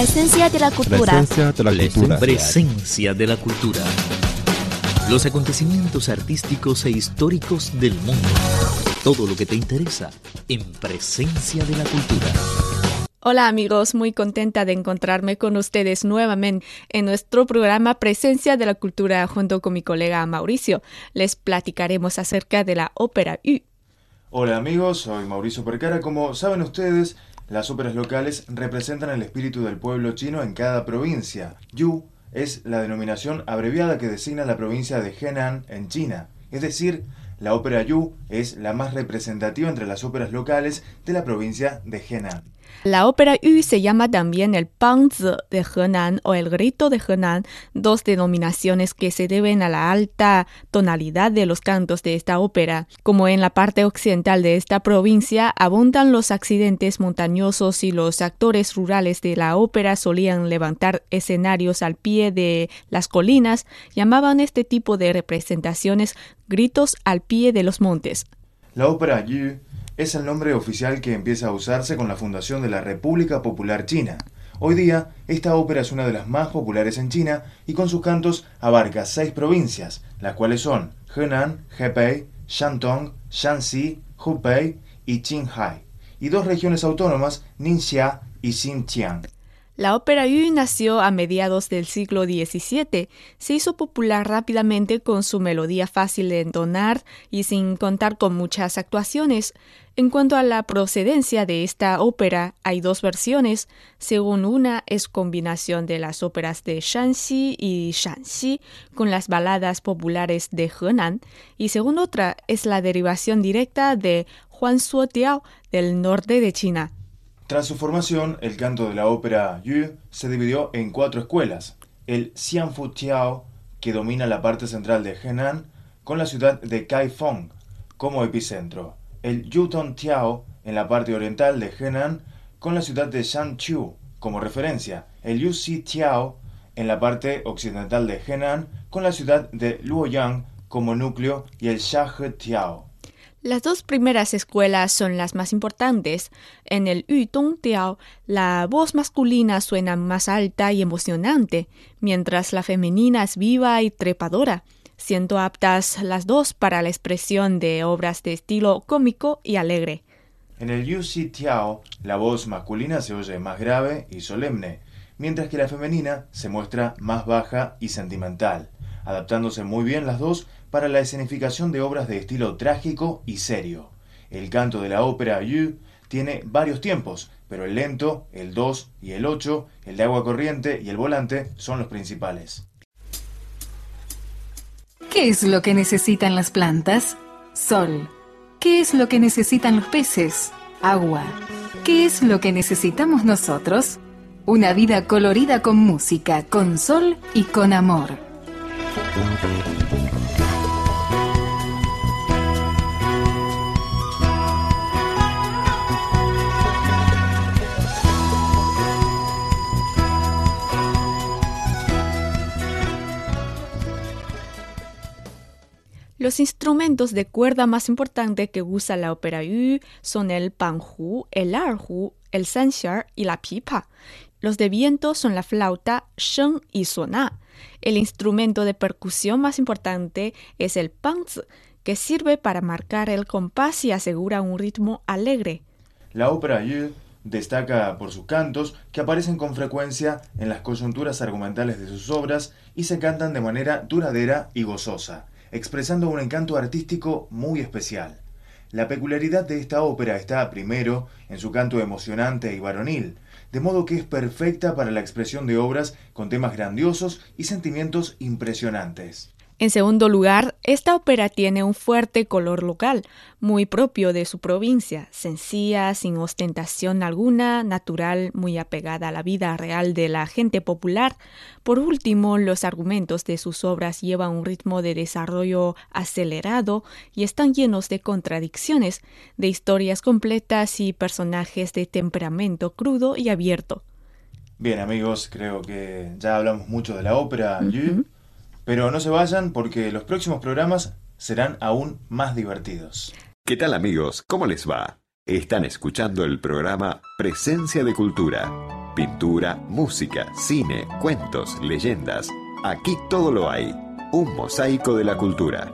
Presencia de la cultura. Presencia de la cultura. Presencia de la cultura. Los acontecimientos artísticos e históricos del mundo. Todo lo que te interesa en Presencia de la cultura. Hola amigos, muy contenta de encontrarme con ustedes nuevamente en nuestro programa Presencia de la Cultura junto con mi colega Mauricio. Les platicaremos acerca de la ópera Yu. Hola amigos, soy Mauricio Percara. Como saben ustedes, las óperas locales representan el espíritu del pueblo chino en cada provincia. Yu es la denominación abreviada que designa la provincia de Henan en China. Es decir, la ópera Yu es la más representativa entre las óperas locales de la provincia de Henan. La ópera Yu se llama también el Pangzi de Henan o el Grito de Henan, dos denominaciones que se deben a la alta tonalidad de los cantos de esta ópera. Como en la parte occidental de esta provincia abundan los accidentes montañosos y los actores rurales de la ópera solían levantar escenarios al pie de las colinas, llamaban este tipo de representaciones gritos al pie de los montes. La ópera Yu es el nombre oficial que empieza a usarse con la fundación de la República Popular China. Hoy día, esta ópera es una de las más populares en China y con sus cantos abarca seis provincias, las cuales son Henan, Hebei, Shandong, Shanxi, Hubei y Qinghai, y dos regiones autónomas, Ningxia y Xinjiang. La ópera Yu nació a mediados del siglo XVII. Se hizo popular rápidamente con su melodía fácil de entonar y sin contar con muchas actuaciones. En cuanto a la procedencia de esta ópera, hay dos versiones. Según una, es combinación de las óperas de Shanxi y Shanxi con las baladas populares de Henan, y según otra, es la derivación directa de Huan Suo Tiao del norte de China. Tras su formación, el canto de la ópera Yu se dividió en cuatro escuelas. El Xianfu Tiao, que domina la parte central de Henan, con la ciudad de Kaifeng como epicentro. El Yutong Tiao, en la parte oriental de Henan, con la ciudad de Shanqiu como referencia. El Yuxi Tiao, en la parte occidental de Henan, con la ciudad de Luoyang como núcleo, y el Shahe Tiao. Las dos primeras escuelas son las más importantes. En el Yutong Tiao, la voz masculina suena más alta y emocionante, mientras la femenina es viva y trepadora, siendo aptas las dos para la expresión de obras de estilo cómico y alegre. En el Yuxi Tiao, la voz masculina se oye más grave y solemne, mientras que la femenina se muestra más baja y sentimental, adaptándose muy bien las dos para la escenificación de obras de estilo trágico y serio. El canto de la ópera Yu tiene varios tiempos, pero el lento, el 2 y el 8, el de agua corriente y el volante son los principales. ¿Qué es lo que necesitan las plantas? Sol. ¿Qué es lo que necesitan los peces? Agua. ¿Qué es lo que necesitamos nosotros? Una vida colorida con música, con sol y con amor. Los instrumentos de cuerda más importantes que usa la ópera Yu son el panhu, el erhu, el sanxiar y la pipa. Los de viento son la flauta, sheng y soná. El instrumento de percusión más importante es el pangzi, que sirve para marcar el compás y asegura un ritmo alegre. La ópera Yu destaca por sus cantos, que aparecen con frecuencia en las coyunturas argumentales de sus obras y se cantan de manera duradera y gozosa expresando un encanto artístico muy especial. La peculiaridad de esta ópera está, primero, en su canto emocionante y varonil, de modo que es perfecta para la expresión de obras con temas grandiosos y sentimientos impresionantes. En segundo lugar, esta ópera tiene un fuerte color local, muy propio de su provincia, sencilla, sin ostentación alguna, natural, muy apegada a la vida real de la gente popular. Por último, los argumentos de sus obras llevan un ritmo de desarrollo acelerado y están llenos de contradicciones, de historias completas y personajes de temperamento crudo y abierto. Bien amigos, creo que ya hablamos mucho de la ópera. Pero no se vayan porque los próximos programas serán aún más divertidos. ¿Qué tal amigos? ¿Cómo les va? Están escuchando el programa Presencia de Cultura. Pintura, música, cine, cuentos, leyendas. Aquí todo lo hay. Un mosaico de la cultura.